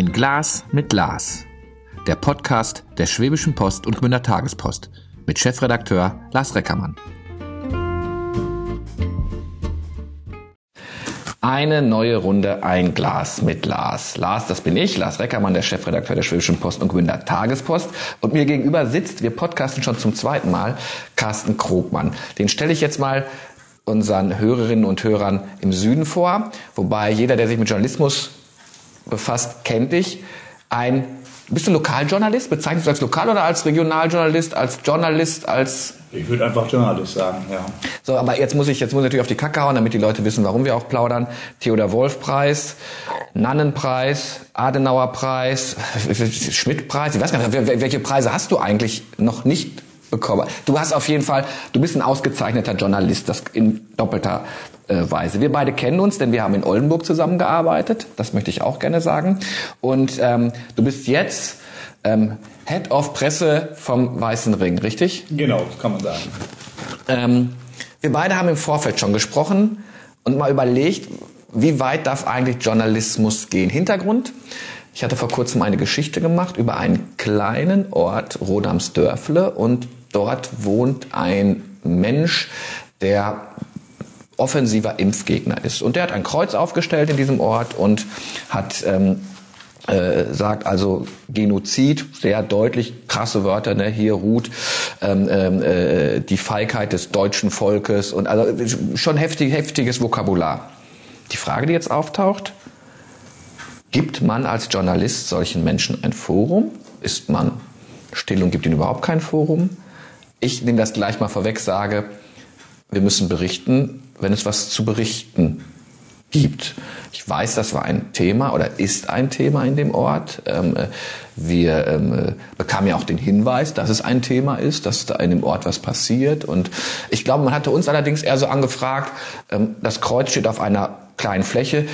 Ein Glas mit Lars. Der Podcast der Schwäbischen Post und Gmünder Tagespost mit Chefredakteur Lars Reckermann. Eine neue Runde Ein Glas mit Lars. Lars, das bin ich, Lars Reckermann, der Chefredakteur der Schwäbischen Post und Gmünder Tagespost. Und mir gegenüber sitzt, wir podcasten schon zum zweiten Mal, Carsten Krogmann. Den stelle ich jetzt mal unseren Hörerinnen und Hörern im Süden vor. Wobei jeder, der sich mit Journalismus befasst, kennt dich. Ein, bist du Lokaljournalist? Bezeichnest du als Lokal- oder als Regionaljournalist, als Journalist, als ich würde einfach Journalist sagen, ja. So, aber jetzt muss ich jetzt muss ich natürlich auf die Kacke hauen, damit die Leute wissen, warum wir auch plaudern. Theodor Wolf Preis, Nannenpreis, Adenauer Preis, Schmidt Preis. Ich weiß gar nicht, welche Preise hast du eigentlich noch nicht bekommen? Du hast auf jeden Fall, du bist ein ausgezeichneter Journalist, das in doppelter äh, Weise. Wir beide kennen uns, denn wir haben in Oldenburg zusammengearbeitet. Das möchte ich auch gerne sagen. Und ähm, du bist jetzt ähm, Head of Presse vom Weißen Ring, richtig? Genau, kann man sagen. Ähm, wir beide haben im Vorfeld schon gesprochen und mal überlegt, wie weit darf eigentlich Journalismus gehen? Hintergrund, ich hatte vor kurzem eine Geschichte gemacht über einen kleinen Ort, Rodamsdörfle, und dort wohnt ein Mensch, der offensiver Impfgegner ist. Und der hat ein Kreuz aufgestellt in diesem Ort und hat ähm, äh, sagt also Genozid, sehr deutlich, krasse Wörter, ne? hier ruht ähm, ähm, äh, die Feigheit des deutschen Volkes und also schon heftig, heftiges Vokabular. Die Frage, die jetzt auftaucht, gibt man als Journalist solchen Menschen ein Forum? Ist man still und gibt ihnen überhaupt kein Forum? Ich nehme das gleich mal vorweg, sage, wir müssen berichten, wenn es was zu berichten gibt. Ich weiß, das war ein Thema oder ist ein Thema in dem Ort. Ähm, äh, wir ähm, bekamen ja auch den Hinweis, dass es ein Thema ist, dass da in dem Ort was passiert. Und ich glaube, man hatte uns allerdings eher so angefragt, ähm, das Kreuz steht auf einer kleinen Fläche.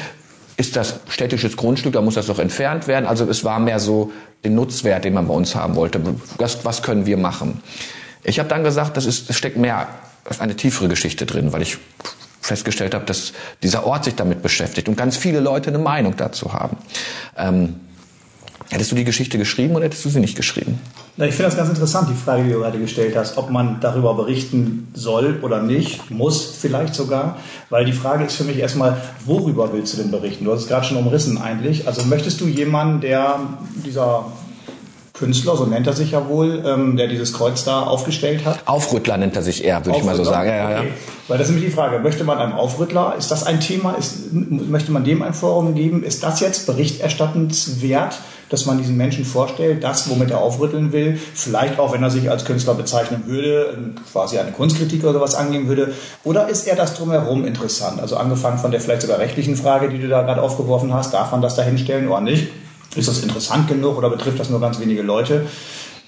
Ist das städtisches Grundstück, da muss das doch entfernt werden. Also es war mehr so den Nutzwert, den man bei uns haben wollte. Was können wir machen? Ich habe dann gesagt, das, ist, das steckt mehr, ist eine tiefere Geschichte drin, weil ich festgestellt habe, dass dieser Ort sich damit beschäftigt und ganz viele Leute eine Meinung dazu haben. Ähm, hättest du die Geschichte geschrieben oder hättest du sie nicht geschrieben? Ich finde das ganz interessant, die Frage, die du gerade gestellt hast, ob man darüber berichten soll oder nicht, muss vielleicht sogar, weil die Frage ist für mich erstmal, worüber willst du denn berichten? Du hast es gerade schon umrissen eigentlich. Also möchtest du jemanden, der dieser Künstler, so nennt er sich ja wohl, ähm, der dieses Kreuz da aufgestellt hat. Aufrüttler nennt er sich eher, würde ich mal so sagen. Ja, ja, okay. Weil das ist nämlich die Frage, möchte man einem Aufrüttler, ist das ein Thema, ist, möchte man dem ein Forum geben, ist das jetzt berichterstattenswert, dass man diesen Menschen vorstellt, das, womit er aufrütteln will, vielleicht auch, wenn er sich als Künstler bezeichnen würde, quasi eine Kunstkritik oder sowas angehen würde, oder ist er das drumherum interessant? Also angefangen von der vielleicht sogar rechtlichen Frage, die du da gerade aufgeworfen hast, darf man das da hinstellen oder nicht? Ist das interessant genug oder betrifft das nur ganz wenige Leute?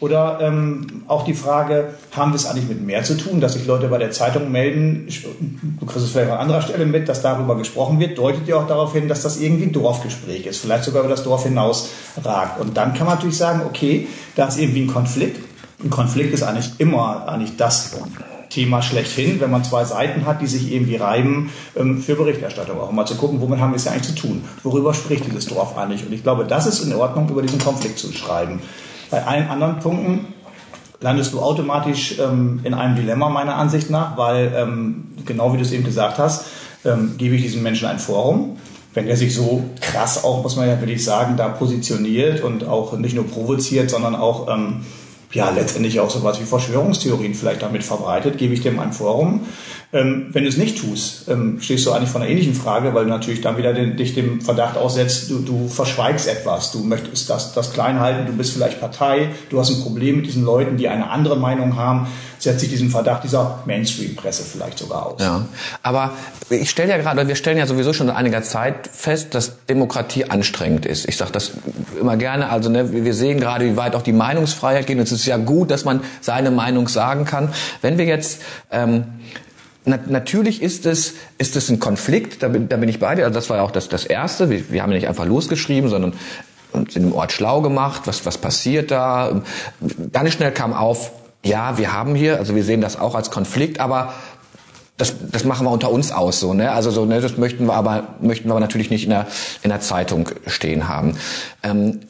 Oder ähm, auch die Frage, haben wir es eigentlich mit mehr zu tun, dass sich Leute bei der Zeitung melden, du kriegst es vielleicht an anderer Stelle mit, dass darüber gesprochen wird, deutet ja auch darauf hin, dass das irgendwie ein Dorfgespräch ist, vielleicht sogar über das Dorf hinaus ragt. Und dann kann man natürlich sagen, okay, da ist irgendwie ein Konflikt. Ein Konflikt ist eigentlich immer eigentlich das Thema schlechthin, wenn man zwei Seiten hat, die sich irgendwie reiben ähm, für Berichterstattung. Auch mal zu gucken, womit haben wir es ja eigentlich zu tun? Worüber spricht dieses Dorf eigentlich? Und ich glaube, das ist in Ordnung, über diesen Konflikt zu schreiben. Bei allen anderen Punkten landest du automatisch ähm, in einem Dilemma meiner Ansicht nach, weil ähm, genau wie du es eben gesagt hast, ähm, gebe ich diesen Menschen ein Forum. Wenn er sich so krass auch, muss man ja wirklich sagen, da positioniert und auch nicht nur provoziert, sondern auch ähm, ja letztendlich auch sowas wie Verschwörungstheorien vielleicht damit verbreitet, gebe ich dem ein Forum. Ähm, wenn du es nicht tust, ähm, stehst du eigentlich vor einer ähnlichen Frage, weil du natürlich dann wieder den, dich dem Verdacht aussetzt, du, du verschweigst etwas, du möchtest das, das klein halten, du bist vielleicht Partei, du hast ein Problem mit diesen Leuten, die eine andere Meinung haben, setzt sich diesen Verdacht dieser Mainstream-Presse vielleicht sogar aus. Ja, aber ich stelle ja gerade, wir stellen ja sowieso schon seit einiger Zeit fest, dass Demokratie anstrengend ist. Ich sage das immer gerne, also ne, wir sehen gerade, wie weit auch die Meinungsfreiheit geht es ist ja gut, dass man seine Meinung sagen kann. Wenn wir jetzt ähm, na, natürlich ist es, ist es ein Konflikt, da bin, da bin ich bei dir. Also das war ja auch das, das Erste. Wir, wir haben ja nicht einfach losgeschrieben, sondern uns in dem Ort schlau gemacht, was, was passiert da. Ganz schnell kam auf, ja, wir haben hier, also wir sehen das auch als Konflikt, aber das, das machen wir unter uns aus so, ne? Also so, ne, das möchten wir aber möchten wir aber natürlich nicht in der in der Zeitung stehen haben. Ähm,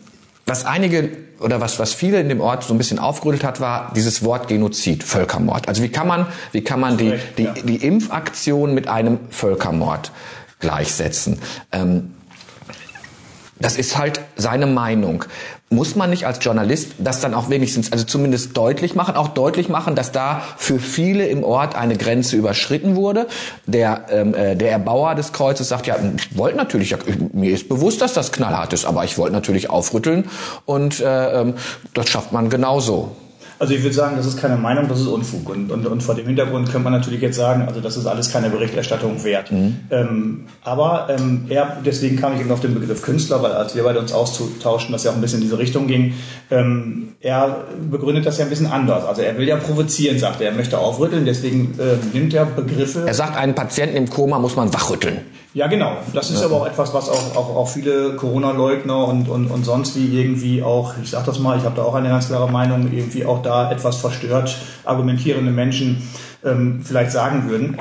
was einige oder was was viele in dem Ort so ein bisschen aufgerüttelt hat, war dieses Wort Genozid, Völkermord. Also wie kann man wie kann man die die, die Impfaktion mit einem Völkermord gleichsetzen? Ähm, das ist halt seine Meinung. Muss man nicht als Journalist das dann auch wenigstens, also zumindest deutlich machen, auch deutlich machen, dass da für viele im Ort eine Grenze überschritten wurde? Der, ähm, äh, der Erbauer des Kreuzes sagt, ja, ich wollte natürlich, ja, mir ist bewusst, dass das knallhart ist, aber ich wollte natürlich aufrütteln und äh, ähm, das schafft man genauso. Also ich würde sagen, das ist keine Meinung, das ist Unfug. Und, und, und vor dem Hintergrund könnte man natürlich jetzt sagen, also das ist alles keine Berichterstattung wert. Mhm. Ähm, aber ähm, er, deswegen kam ich eben auf den Begriff Künstler, weil als wir beide uns austauschen, das ja auch ein bisschen in diese Richtung ging, ähm, er begründet das ja ein bisschen anders. Also er will ja provozieren, sagt er, er möchte aufrütteln, deswegen äh, nimmt er Begriffe. Er sagt, einen Patienten im Koma muss man wachrütteln. Ja, genau. Das ist ja. aber auch etwas, was auch, auch, auch viele Corona-Leugner und, und, und sonst wie irgendwie auch, ich sag das mal, ich habe da auch eine ganz klare Meinung, irgendwie auch da etwas verstört argumentierende Menschen ähm, vielleicht sagen würden.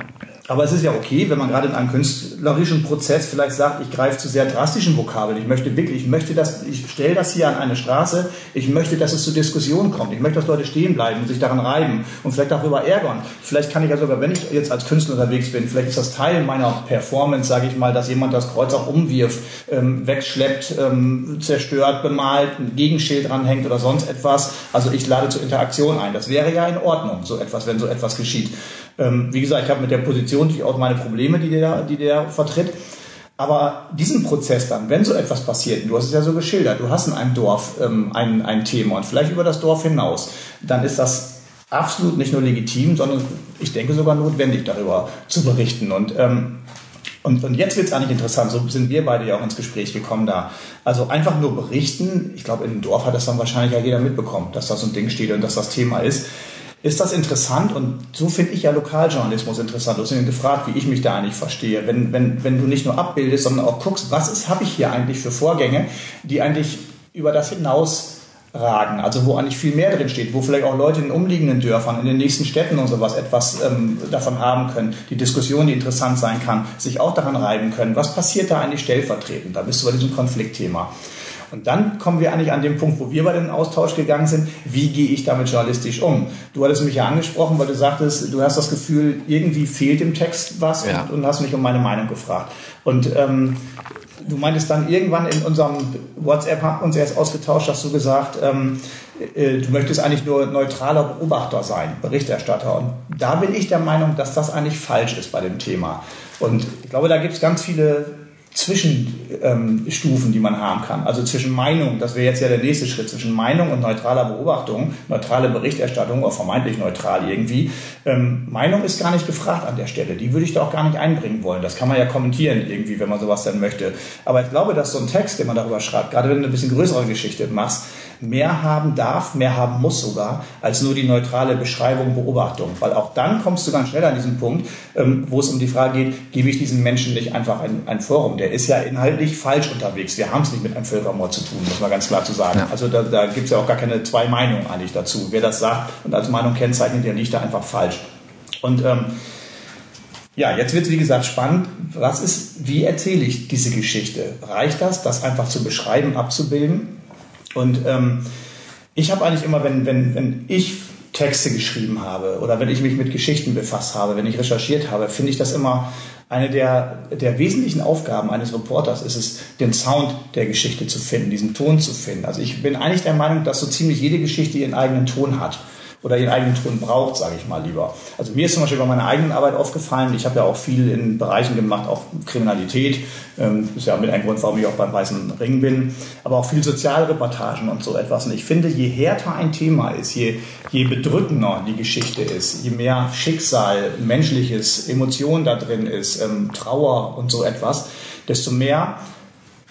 Aber es ist ja okay, wenn man gerade in einem künstlerischen Prozess vielleicht sagt, ich greife zu sehr drastischen Vokabeln. Ich möchte wirklich, ich möchte das, ich stelle das hier an eine Straße. Ich möchte, dass es zu Diskussionen kommt. Ich möchte, dass Leute stehen bleiben und sich daran reiben und vielleicht darüber ärgern. Vielleicht kann ich ja sogar, wenn ich jetzt als Künstler unterwegs bin, vielleicht ist das Teil meiner Performance, sage ich mal, dass jemand das Kreuz auch umwirft, ähm, wegschleppt, ähm, zerstört, bemalt, ein Gegenschild dranhängt oder sonst etwas. Also ich lade zur Interaktion ein. Das wäre ja in Ordnung, so etwas, wenn so etwas geschieht. Ähm, wie gesagt, ich habe mit der Position durchaus meine Probleme, die der, die der vertritt. Aber diesen Prozess dann, wenn so etwas passiert, du hast es ja so geschildert, du hast in einem Dorf ähm, ein, ein Thema und vielleicht über das Dorf hinaus, dann ist das absolut nicht nur legitim, sondern ich denke sogar notwendig, darüber zu berichten. Und, ähm, und, und jetzt wird es eigentlich interessant, so sind wir beide ja auch ins Gespräch gekommen da. Also einfach nur berichten, ich glaube, in einem Dorf hat das dann wahrscheinlich ja jeder mitbekommen, dass da so ein Ding steht und dass das Thema ist ist das interessant und so finde ich ja Lokaljournalismus interessant. Du hast ihn gefragt, wie ich mich da eigentlich verstehe. Wenn, wenn, wenn du nicht nur abbildest, sondern auch guckst, was habe ich hier eigentlich für Vorgänge, die eigentlich über das hinaus ragen, also wo eigentlich viel mehr drin steht, wo vielleicht auch Leute in den umliegenden Dörfern, in den nächsten Städten und sowas etwas ähm, davon haben können, die Diskussion, die interessant sein kann, sich auch daran reiben können. Was passiert da eigentlich stellvertretend? Da bist du bei diesem Konfliktthema. Und dann kommen wir eigentlich an den Punkt, wo wir bei den Austausch gegangen sind. Wie gehe ich damit journalistisch um? Du hattest mich ja angesprochen, weil du sagtest, du hast das Gefühl, irgendwie fehlt im Text was ja. und, und, hast mich um meine Meinung gefragt. Und ähm, du meintest dann irgendwann in unserem WhatsApp, haben uns erst ausgetauscht, hast du gesagt, ähm, äh, du möchtest eigentlich nur neutraler Beobachter sein, Berichterstatter. Und da bin ich der Meinung, dass das eigentlich falsch ist bei dem Thema. Und ich glaube, da gibt es ganz viele Zwischenstufen, die man haben kann. Also zwischen Meinung, das wäre jetzt ja der nächste Schritt, zwischen Meinung und neutraler Beobachtung, neutrale Berichterstattung oder vermeintlich neutral irgendwie. Ähm, Meinung ist gar nicht gefragt an der Stelle. Die würde ich da auch gar nicht einbringen wollen. Das kann man ja kommentieren irgendwie, wenn man sowas dann möchte. Aber ich glaube, dass so ein Text, den man darüber schreibt, gerade wenn du eine bisschen größere Geschichte machst, mehr haben darf, mehr haben muss sogar, als nur die neutrale Beschreibung, Beobachtung. Weil auch dann kommst du ganz schnell an diesen Punkt, ähm, wo es um die Frage geht, gebe ich diesen Menschen nicht einfach ein, ein Forum? Der ist ja inhaltlich falsch unterwegs. Wir haben es nicht mit einem Völkermord zu tun, muss man ganz klar zu sagen. Ja. Also da, da gibt es ja auch gar keine zwei Meinungen eigentlich dazu. Wer das sagt und als Meinung kennzeichnet, der liegt da einfach falsch. Und ähm, ja, jetzt wird es wie gesagt spannend. Was ist, wie erzähle ich diese Geschichte? Reicht das, das einfach zu beschreiben, abzubilden? Und ähm, ich habe eigentlich immer, wenn, wenn, wenn ich Texte geschrieben habe oder wenn ich mich mit Geschichten befasst habe, wenn ich recherchiert habe, finde ich das immer eine der, der wesentlichen Aufgaben eines Reporters ist es, den Sound der Geschichte zu finden, diesen Ton zu finden. Also ich bin eigentlich der Meinung, dass so ziemlich jede Geschichte ihren eigenen Ton hat oder ihren eigenen Ton braucht, sage ich mal lieber. Also mir ist zum Beispiel bei meiner eigenen Arbeit aufgefallen, ich habe ja auch viel in Bereichen gemacht, auch Kriminalität, ähm, ist ja mit ein Grund, warum ich auch beim Weißen Ring bin, aber auch viel Sozialreportagen und so etwas. Und ich finde, je härter ein Thema ist, je, je bedrückender die Geschichte ist, je mehr Schicksal, menschliches, Emotion da drin ist, ähm, Trauer und so etwas, desto mehr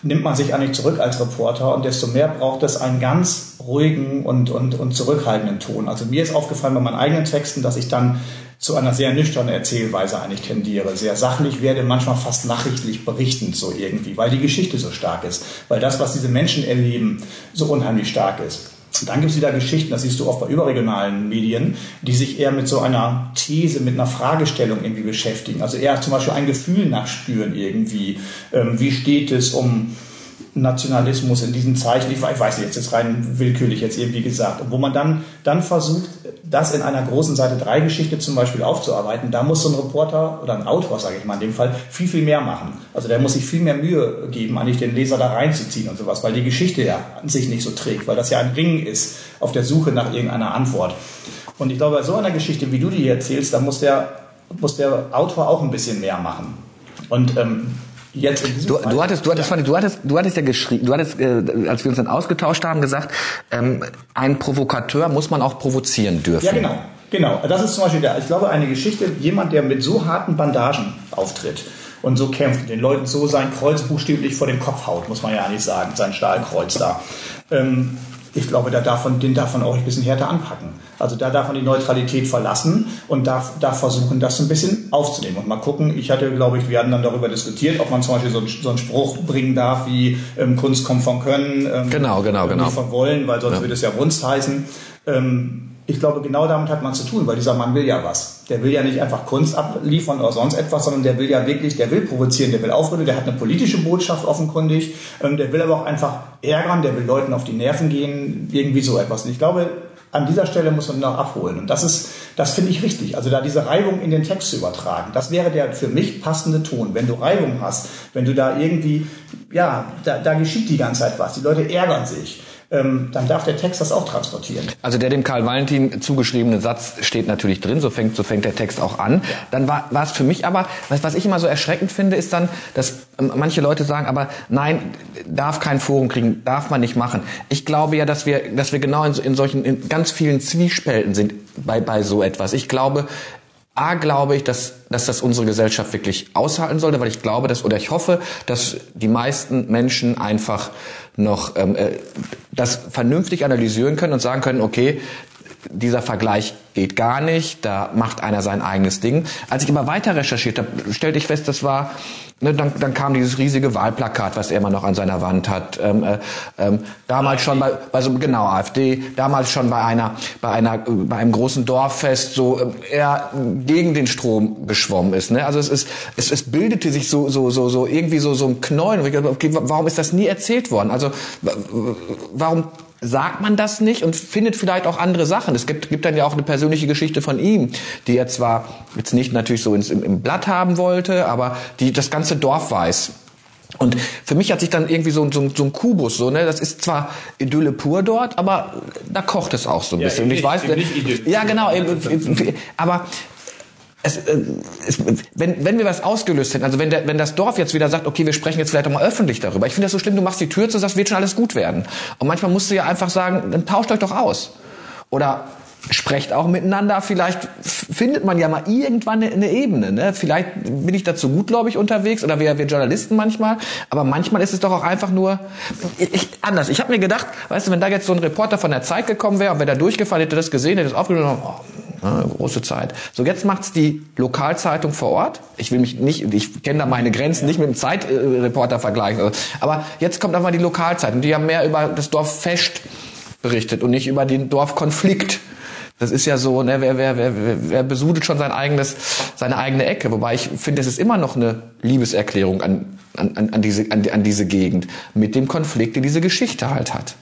nimmt man sich eigentlich zurück als Reporter und desto mehr braucht es einen ganz ruhigen und, und, und zurückhaltenden Ton. Also mir ist aufgefallen bei meinen eigenen Texten, dass ich dann zu einer sehr nüchternen Erzählweise eigentlich tendiere, sehr sachlich werde, manchmal fast nachrichtlich berichtend so irgendwie, weil die Geschichte so stark ist, weil das, was diese Menschen erleben, so unheimlich stark ist. Dann gibt es wieder Geschichten, das siehst du oft bei überregionalen Medien, die sich eher mit so einer These, mit einer Fragestellung irgendwie beschäftigen. Also eher zum Beispiel ein Gefühl nachspüren irgendwie. Ähm, wie steht es um Nationalismus in diesen Zeichen, ich weiß nicht, jetzt ist rein willkürlich jetzt irgendwie gesagt, wo man dann, dann versucht, das in einer großen Seite 3 Geschichte zum Beispiel aufzuarbeiten, da muss so ein Reporter oder ein Autor, sage ich mal in dem Fall, viel, viel mehr machen. Also der muss sich viel mehr Mühe geben, eigentlich den Leser da reinzuziehen und sowas, weil die Geschichte ja an sich nicht so trägt, weil das ja ein Ring ist auf der Suche nach irgendeiner Antwort. Und ich glaube, bei so einer Geschichte, wie du die erzählst, da muss der, muss der Autor auch ein bisschen mehr machen. Und ähm, jetzt in diesem du, Fall, du hattest, du hattest, ja. du hattest, du hattest ja geschrieben, du hattest, äh, als wir uns dann ausgetauscht haben, gesagt, ähm, ein Provokateur muss man auch provozieren dürfen. Ja, genau. Genau, das ist zum Beispiel der, ich glaube, eine Geschichte, jemand, der mit so harten Bandagen auftritt und so kämpft, den Leuten so sein Kreuz buchstäblich vor den Kopf haut, muss man ja nicht sagen, sein Stahlkreuz da. Ähm, ich glaube, da darf man, den darf man auch ein bisschen härter anpacken. Also da darf man die Neutralität verlassen und darf, darf versuchen, das ein bisschen aufzunehmen. Und mal gucken, ich hatte, glaube ich, wir hatten dann darüber diskutiert, ob man zum Beispiel so, einen, so einen Spruch bringen darf wie ähm, Kunst kommt von Können, ähm, genau, genau, genau. nicht von Wollen, weil sonst ja. würde es ja Wunst heißen. Ähm, ich glaube, genau damit hat man zu tun, weil dieser Mann will ja was. Der will ja nicht einfach Kunst abliefern oder sonst etwas, sondern der will ja wirklich, der will provozieren, der will aufrütteln, der hat eine politische Botschaft offenkundig, ähm, der will aber auch einfach ärgern, der will Leuten auf die Nerven gehen, irgendwie so etwas. Und ich glaube, an dieser Stelle muss man noch abholen. Und das ist, das finde ich richtig. Also da diese Reibung in den Text zu übertragen, das wäre der für mich passende Ton. Wenn du Reibung hast, wenn du da irgendwie, ja, da, da geschieht die ganze Zeit was. Die Leute ärgern sich ähm, dann darf der Text das auch transportieren. Also der dem Karl Valentin zugeschriebene Satz steht natürlich drin, so fängt, so fängt der Text auch an. Dann war, war es für mich aber, was, was ich immer so erschreckend finde, ist dann, dass ähm, manche Leute sagen, aber nein, darf kein Forum kriegen, darf man nicht machen. Ich glaube ja, dass wir, dass wir genau in, in solchen, in ganz vielen Zwiespälten sind bei, bei so etwas. Ich glaube, A, glaube ich, dass, dass das unsere Gesellschaft wirklich aushalten sollte, weil ich glaube, dass, oder ich hoffe, dass die meisten Menschen einfach noch ähm, äh, das vernünftig analysieren können und sagen können, okay, dieser Vergleich geht gar nicht, da macht einer sein eigenes Ding. Als ich aber weiter recherchiert habe, stellte ich fest, das war, ne, dann, dann kam dieses riesige Wahlplakat, was er immer noch an seiner Wand hat. Ähm, äh, ähm, damals schon bei, bei so, genau, AfD, damals schon bei einer, bei einer, bei einem großen Dorffest, so, äh, er gegen den Strom geschwommen ist, ne? Also es ist, es, es bildete sich so, so, so, so, irgendwie so, so ein Knäuel. Okay, warum ist das nie erzählt worden? Also, warum sagt man das nicht und findet vielleicht auch andere Sachen. Es gibt, gibt dann ja auch eine persönliche Geschichte von ihm, die er zwar jetzt nicht natürlich so ins, im, im Blatt haben wollte, aber die das ganze Dorf weiß. Und für mich hat sich dann irgendwie so, so, so ein Kubus, so, ne, das ist zwar Idylle pur dort, aber da kocht es auch so ein bisschen. und ich weiß, ja genau, aber es, äh, es, wenn, wenn wir was ausgelöst hätten, also wenn, der, wenn das Dorf jetzt wieder sagt, okay, wir sprechen jetzt vielleicht auch mal öffentlich darüber. Ich finde das so schlimm, du machst die Tür zu, sagst, wird schon alles gut werden. Und manchmal musst du ja einfach sagen, dann tauscht euch doch aus. Oder sprecht auch miteinander. Vielleicht findet man ja mal irgendwann eine, eine Ebene. Ne? Vielleicht bin ich dazu gutgläubig unterwegs oder wir, wir Journalisten manchmal. Aber manchmal ist es doch auch einfach nur ich, anders. Ich habe mir gedacht, weißt du, wenn da jetzt so ein Reporter von der Zeit gekommen wäre und wäre da durchgefallen, hätte das gesehen, hätte das aufgenommen, oh, Ne, große Zeit. So, jetzt macht's die Lokalzeitung vor Ort. Ich will mich nicht, ich kenne da meine Grenzen nicht mit dem Zeitreporter vergleichen. Aber jetzt kommt einfach die Lokalzeitung. Die haben mehr über das Dorf Fest berichtet und nicht über den Dorfkonflikt. Das ist ja so, ne, wer, wer, wer, wer besudelt schon sein eigenes, seine eigene Ecke. Wobei ich finde, es ist immer noch eine Liebeserklärung an, an, an, diese, an, an diese Gegend mit dem Konflikt, die diese Geschichte halt hat.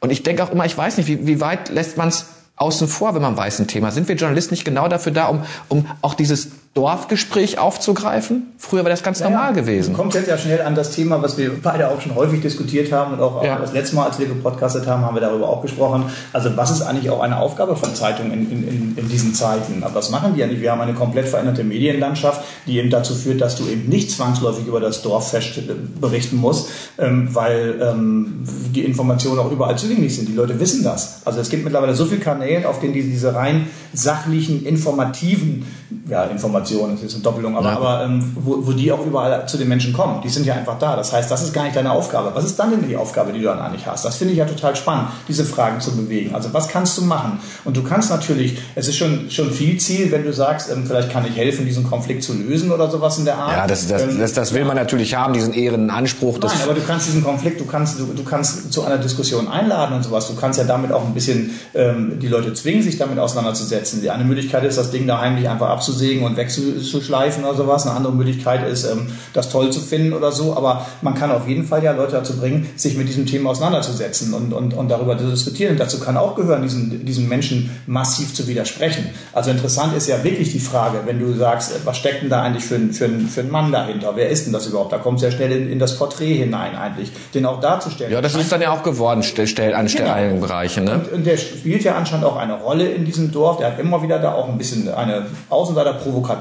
Und ich denke auch immer, ich weiß nicht, wie, wie weit lässt man es außen vor, wenn man weiß ein Thema. Sind wir Journalisten nicht genau dafür da, um, um auch dieses Dorfgespräch aufzugreifen? Früher war das ganz naja, normal gewesen. Kommt jetzt ja schnell an das Thema, was wir beide auch schon häufig diskutiert haben und auch, ja. das letzte Mal, als wir gepodcastet haben, haben wir darüber auch gesprochen. Also was ist eigentlich auch eine Aufgabe von Zeitungen in, in, in diesen Zeiten? Aber was machen die eigentlich? Wir haben eine komplett veränderte Medienlandschaft, die eben dazu führt, dass du eben nicht zwangsläufig über das Dorffest berichten musst, ähm, weil ähm, die Informationen auch überall zugänglich sind. Die Leute wissen das. Also es gibt mittlerweile so viele Kanäle, auf denen die, diese rein sachlichen, informativen, ja, informativen Information, das ist eine Doppelung, aber, ja. aber ähm, wo, wo die auch überall zu den Menschen kommen. Die sind ja einfach da. Das heißt, das ist gar nicht deine Aufgabe. Was ist dann denn die Aufgabe, die du dann eigentlich hast? Das finde ich ja total spannend, diese Fragen zu bewegen. Also was kannst du machen? Und du kannst natürlich, es ist schon, schon viel Ziel, wenn du sagst, ähm, vielleicht kann ich helfen, diesen Konflikt zu lösen oder sowas in der Art. Ja, das, das, ähm, das, das will man natürlich haben, diesen Ehrenanspruch. Nein, aber du kannst diesen Konflikt, du kannst, du, du kannst zu einer Diskussion einladen und sowas. Du kannst ja damit auch ein bisschen ähm, die Leute zwingen, sich damit auseinanderzusetzen. Die eine Möglichkeit ist, das Ding da heimlich einfach abzusägen und wegzuschleifen oder sowas. Eine andere Möglichkeit ist, ähm, das toll zu finden oder so. Aber man kann auf jeden Fall ja Leute dazu bringen, sich mit diesem Thema auseinanderzusetzen und, und, und darüber zu diskutieren. Und dazu kann auch gehören, diesen, diesen Menschen massiv zu widersprechen. Also interessant ist ja wirklich die Frage, wenn du sagst, was steckt denn da eigentlich für, für, für einen Mann dahinter? Wer ist denn das überhaupt? Da kommt es ja schnell in, in, das Porträt hinein eigentlich, den auch darzustellen. Ja, das ist dann ja auch geworden stell, an genau. einigen Bereichen. Ne? Und, und der spielt ja anscheinend auch eine Rolle in diesem Dorf. Der hat immer wieder da auch ein bisschen eine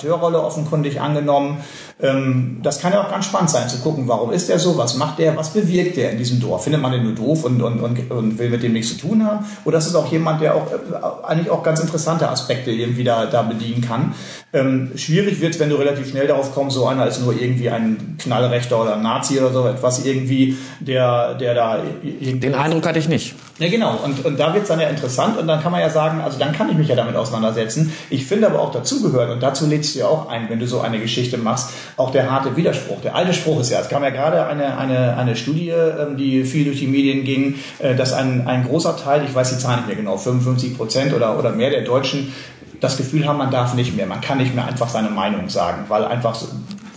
Außenseiter-Provokateurrolle offenkundig angenommen. Ähm, das kann ja auch ganz spannend sein, zu gucken, warum ist der so, was macht der, was bewirkt der in diesem Dorf? Findet man den nur doof und, und, und, und will mit dem nichts zu tun haben? Oder ist es auch jemand, der auch äh, eigentlich auch ganz interessante Aspekte irgendwie da, da bedienen kann? Ähm, schwierig wird, wenn du relativ schnell darauf kommst, so einer als nur irgendwie ein Knallrechter oder ein Nazi oder so etwas, irgendwie, der, der da. Den Eindruck hatte ich nicht. Ja, genau. Und, und da wird es dann ja interessant und dann kann man ja sagen, also dann kann ich mich ja damit auseinandersetzen. Ich finde aber auch dazugehört und dazu lädst du ja auch ein, wenn du so eine Geschichte machst, auch der harte Widerspruch. Der alte Spruch ist ja, es kam ja gerade eine, eine, eine Studie, ähm, die viel durch die Medien ging, äh, dass ein, ein großer Teil, ich weiß die Zahl nicht mehr genau, 55 Prozent oder, oder mehr der Deutschen das Gefühl haben, man darf nicht mehr, man kann nicht mehr einfach seine Meinung sagen, weil einfach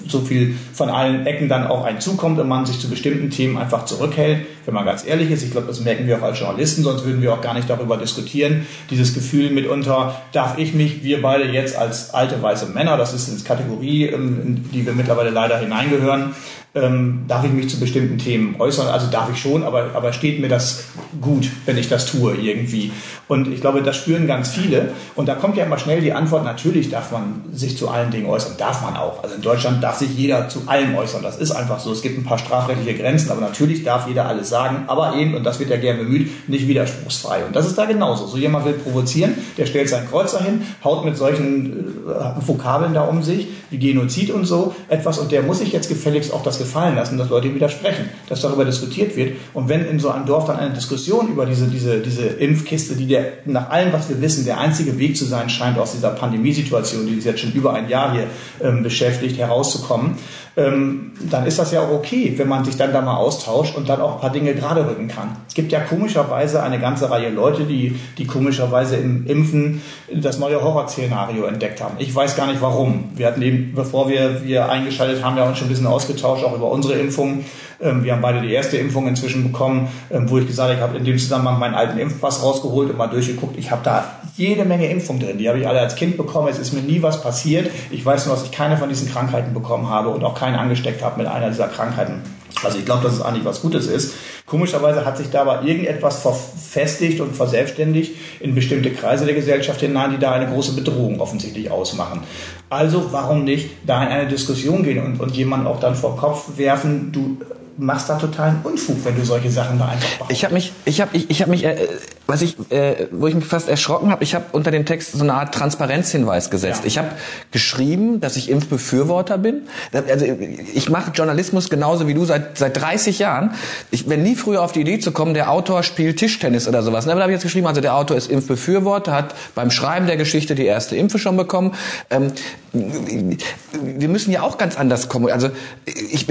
so, viel von allen Ecken dann auch ein zukommt und man sich zu bestimmten Themen einfach zurückhält. Wenn man ganz ehrlich ist, ich glaube, das merken wir auch als Journalisten, sonst würden wir auch gar nicht darüber diskutieren. Dieses Gefühl mitunter, darf ich mich, wir beide jetzt als alte weiße Männer, das ist eine Kategorie, ähm, in die wir mittlerweile leider hineingehören, ähm, darf ich mich zu bestimmten Themen äußern. Also darf ich schon, aber, aber steht mir das gut, wenn ich das tue irgendwie. Und ich glaube, das spüren ganz viele. Und da kommt ja immer schnell die Antwort, natürlich darf man sich zu allen Dingen äußern. Darf man auch. Also in Deutschland darf sich jeder zu allem äußern. Das ist einfach so. Es gibt ein paar strafrechtliche Grenzen, aber natürlich darf jeder alles sagen. Aber eben, und das wird ja gern bemüht, nicht widerspruchsfrei. Und das ist da genauso. So jemand will provozieren, der stellt sein Kreuz dahin, haut mit solchen äh, Vokabeln da um sich, wie Genozid und so etwas. Und der muss sich jetzt gefälligst auch das gefallen lassen, dass Leute ihm widersprechen, dass darüber diskutiert wird. Und wenn in so einem Dorf dann eine Diskussion über diese, diese, diese Impfkiste, die der, nach allem, was wir wissen, der einzige Weg zu sein scheint, aus dieser Pandemiesituation, die uns jetzt schon über ein Jahr hier ähm, beschäftigt, herauszukommen, ähm, dann ist das ja auch okay, wenn man sich dann da mal austauscht und dann auch ein paar Dinge gerade rücken kann. Es gibt ja komischerweise eine ganze Reihe Leute, die, die komischerweise im Impfen das neue Horrorszenario entdeckt haben. Ich weiß gar nicht warum. Wir hatten eben, bevor wir, wir eingeschaltet haben, ja uns schon ein bisschen ausgetauscht, auch über unsere Impfungen. Ähm, wir haben beide die erste Impfung inzwischen bekommen, ähm, wo ich gesagt habe, ich habe in dem Zusammenhang meinen alten Impfpass rausgeholt und mal durchgeguckt. Ich habe da jede Menge Impfungen drin. Die habe ich alle als Kind bekommen. Es ist mir nie was passiert. Ich weiß nur, dass ich keine von diesen Krankheiten bekommen habe und auch keinen angesteckt habe mit einer dieser Krankheiten. Also ich glaube, dass es eigentlich was Gutes ist. Komischerweise hat sich da aber irgendetwas verfestigt und verselbstständigt in bestimmte Kreise der Gesellschaft hinein, die da eine große Bedrohung offensichtlich ausmachen. Also warum nicht da in eine Diskussion gehen und, und jemanden auch dann vor Kopf werfen, du machst da totalen Unfug, wenn du solche Sachen da einfach behauptest. Ich habe mich, ich habe, ich, ich habe mich, äh, was ich, äh, wo ich mich fast erschrocken habe, ich habe unter den Text so eine Art Transparenzhinweis gesetzt. Ja. Ich habe geschrieben, dass ich Impfbefürworter bin. Also ich mache Journalismus genauso wie du seit seit 30 Jahren. Ich bin nie früher auf die Idee zu kommen, der Autor spielt Tischtennis oder sowas. Aber da habe ich jetzt geschrieben, also der Autor ist Impfbefürworter, hat beim Schreiben der Geschichte die erste Impfe schon bekommen. Ähm, wir müssen ja auch ganz anders kommen. Also ich,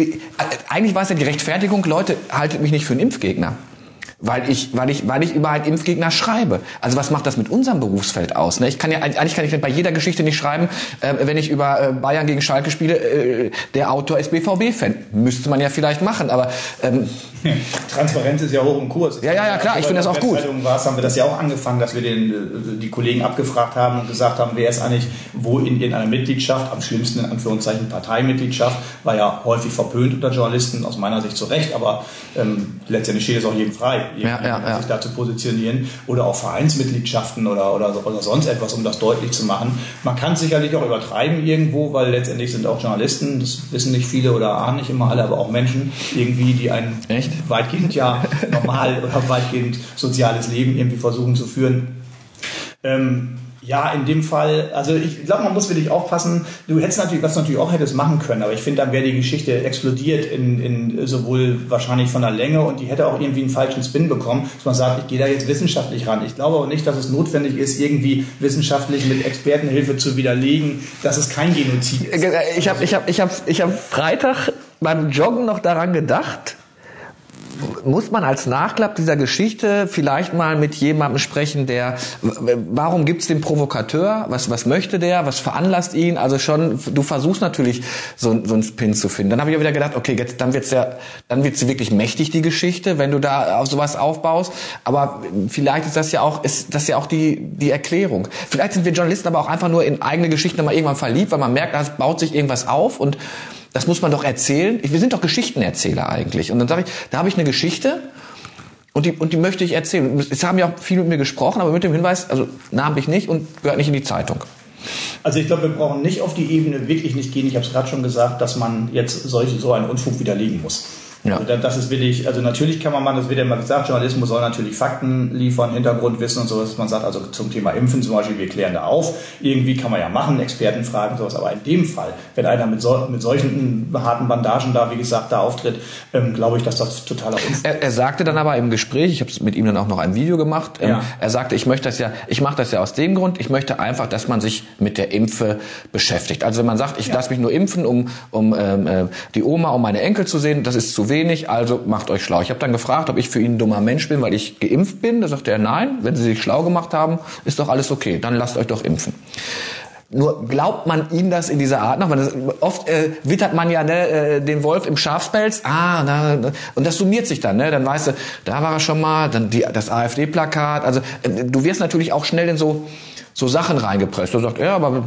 eigentlich war es ja die Rechtfertigung, Leute, haltet mich nicht für einen Impfgegner weil ich, weil ich, weil ich über einen Impfgegner schreibe. Also was macht das mit unserem Berufsfeld aus? Ne? Ich kann ja eigentlich kann ich bei jeder Geschichte nicht schreiben, äh, wenn ich über äh, Bayern gegen Schalke spiele, äh, der Autor ist BVB-Fan. Müsste man ja vielleicht machen, aber ähm, Transparenz ist ja hoch im Kurs. Ja, ja, ja, klar, ich finde das auch gut. Warst, haben wir das ja auch angefangen, dass wir den, äh, die Kollegen abgefragt haben und gesagt haben, wer ist eigentlich wo in irgendeiner Mitgliedschaft, am schlimmsten in Anführungszeichen Parteimitgliedschaft, war ja häufig verpönt unter Journalisten, aus meiner Sicht zu Recht, aber ähm, letztendlich steht es auch jedem frei, ja, ja, ja. sich da zu positionieren oder auch Vereinsmitgliedschaften oder, oder, oder sonst etwas, um das deutlich zu machen. Man kann es sicherlich auch übertreiben irgendwo, weil letztendlich sind auch Journalisten, das wissen nicht viele oder ahnen nicht immer alle, aber auch Menschen irgendwie, die ein Echt? Weitgehend ja normal oder weitgehend soziales Leben irgendwie versuchen zu führen. Ähm, Ja, in dem Fall, also ich glaube, man muss wirklich aufpassen. Du hättest natürlich, was du natürlich auch hättest machen können, aber ich finde, dann wäre die Geschichte explodiert in, in sowohl wahrscheinlich von der Länge und die hätte auch irgendwie einen falschen Spin bekommen, dass man sagt, ich gehe da jetzt wissenschaftlich ran. Ich glaube auch nicht, dass es notwendig ist, irgendwie wissenschaftlich mit Expertenhilfe zu widerlegen, dass es kein Genozid ist. Ich habe ich hab, ich hab, ich hab Freitag beim Joggen noch daran gedacht, muss man als Nachklapp dieser Geschichte vielleicht mal mit jemandem sprechen, der, warum gibt's den Provokateur? Was, was möchte der? Was veranlasst ihn? Also schon, du versuchst natürlich so, so einen Spin zu finden. Dann habe ich auch wieder gedacht, okay, jetzt, dann wird's ja, dann wird's wirklich mächtig, die Geschichte, wenn du da auf sowas aufbaust. Aber vielleicht ist das ja auch, ist das ja auch die, die Erklärung. Vielleicht sind wir Journalisten aber auch einfach nur in eigene Geschichten mal irgendwann verliebt, weil man merkt, da baut sich irgendwas auf und das muss man doch erzählen. Wir sind doch Geschichtenerzähler eigentlich. Und dann sage ich, da habe ich eine Geschichte und die, und die möchte ich erzählen. Es haben ja auch viele mit mir gesprochen, aber mit dem Hinweis, also namentlich nicht und gehört nicht in die Zeitung. Also ich glaube, wir brauchen nicht auf die Ebene wirklich nicht gehen. Ich habe es gerade schon gesagt, dass man jetzt solche, so einen Unfug widerlegen muss. Ja. Also das ist wirklich, also natürlich kann man machen, das wird ja immer gesagt, Journalismus soll natürlich Fakten liefern, Hintergrundwissen und so, dass man sagt, also zum Thema Impfen zum Beispiel, wir klären da auf. Irgendwie kann man ja machen, Experten fragen, sowas. Aber in dem Fall, wenn einer mit, so, mit solchen harten Bandagen da, wie gesagt, da auftritt, ähm, glaube ich, dass das totaler Unfug er, er sagte dann aber im Gespräch, ich habe mit ihm dann auch noch ein Video gemacht, ähm, ja. er sagte, ich möchte das ja, ich mache das ja aus dem Grund, ich möchte einfach, dass man sich mit der Impfe beschäftigt. Also wenn man sagt, ich ja. lasse mich nur impfen, um, um ähm, äh, die Oma, um meine Enkel zu sehen, das ist zu wenig, also macht euch schlau. Ich habe dann gefragt, ob ich für ihn ein dummer Mensch bin, weil ich geimpft bin. Da sagte er, nein, wenn Sie sich schlau gemacht haben, ist doch alles okay, dann lasst euch doch impfen. Nur glaubt man ihm das in dieser Art noch? Das, oft äh, wittert man ja ne, äh, den Wolf im Schafspelz. Ah, na, na, und das summiert sich dann. Ne? Dann weißt du, da war er schon mal, dann die, das AfD-Plakat. Also äh, du wirst natürlich auch schnell in so so Sachen reingepresst. Du sagst, ja, aber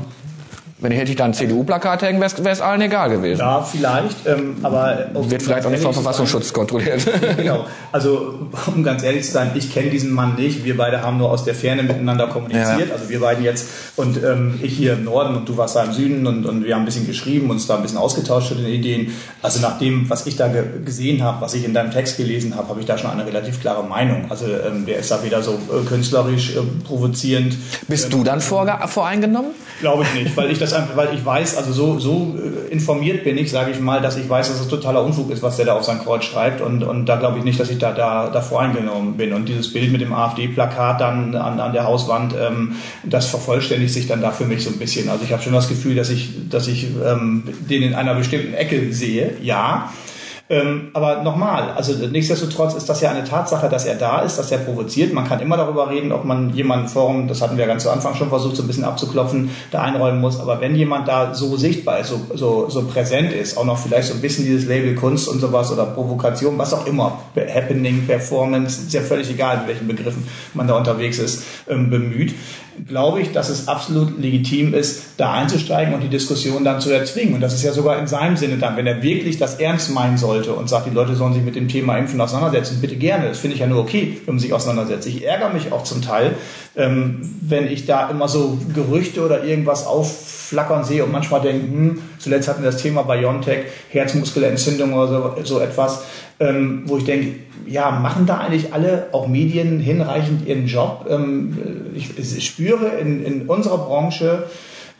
wenn ich hätte ich da ein CDU-Plakat hängen, wäre es allen egal gewesen. Ja, vielleicht, ähm, aber wird vielleicht auch nicht vom Verfassungsschutz kontrolliert. genau. Also um ganz ehrlich zu sein, ich kenne diesen Mann nicht. Wir beide haben nur aus der Ferne miteinander kommuniziert. Ja. Also wir beiden jetzt und ähm, ich hier im Norden und du warst da im Süden und, und wir haben ein bisschen geschrieben, uns da ein bisschen ausgetauscht in den Ideen. Also nach dem, was ich da ge gesehen habe, was ich in deinem Text gelesen habe, habe ich da schon eine relativ klare Meinung. Also ähm, der ist da wieder so äh, künstlerisch äh, provozierend. Bist ähm, du dann voreingenommen? Glaube ich nicht, weil ich das einfach, weil ich weiß, also so, so äh, informiert bin ich, sage ich mal, dass ich weiß, dass es totaler Unfug ist, was der da auf sein Kreuz schreibt und, und da glaube ich nicht, dass ich da, da, da voreingenommen bin. Und dieses Bild mit dem AfD-Plakat dann an, an der Hauswand, ähm, das vervollständigt sich dann da für mich so ein bisschen. Also ich habe schon das Gefühl, dass ich, dass ich ähm, den in einer bestimmten Ecke sehe, ja. Ähm, aber nochmal, also nichtsdestotrotz ist das ja eine Tatsache, dass er da ist, dass er provoziert. Man kann immer darüber reden, ob man jemanden Form, das hatten wir ganz zu Anfang schon versucht, so ein bisschen abzuklopfen, da einräumen muss. Aber wenn jemand da so sichtbar ist, so, so, so präsent ist, auch noch vielleicht so ein bisschen dieses Label Kunst und sowas oder Provokation, was auch immer, Happening, Performance, ist ja völlig egal, mit welchen Begriffen man da unterwegs ist, ähm, bemüht, glaube ich, dass es absolut legitim ist, da einzusteigen und die Diskussion dann zu erzwingen. Und das ist ja sogar in seinem Sinne dann, wenn er wirklich das ernst meinen sollte und sagt, die Leute sollen sich mit dem Thema Impfen auseinandersetzen, bitte gerne. Das finde ich ja nur okay, wenn man sich auseinandersetzt. Ich ärgere mich auch zum Teil, ähm, wenn ich da immer so Gerüchte oder irgendwas aufflackern sehe und manchmal denke, hm, zuletzt hatten wir das Thema BioNTech, Herzmuskelentzündung oder so, so etwas, ähm, wo ich denke, ja, machen da eigentlich alle, auch Medien, hinreichend ihren Job? Ähm, ich, ich, spüre in, in unserer Branche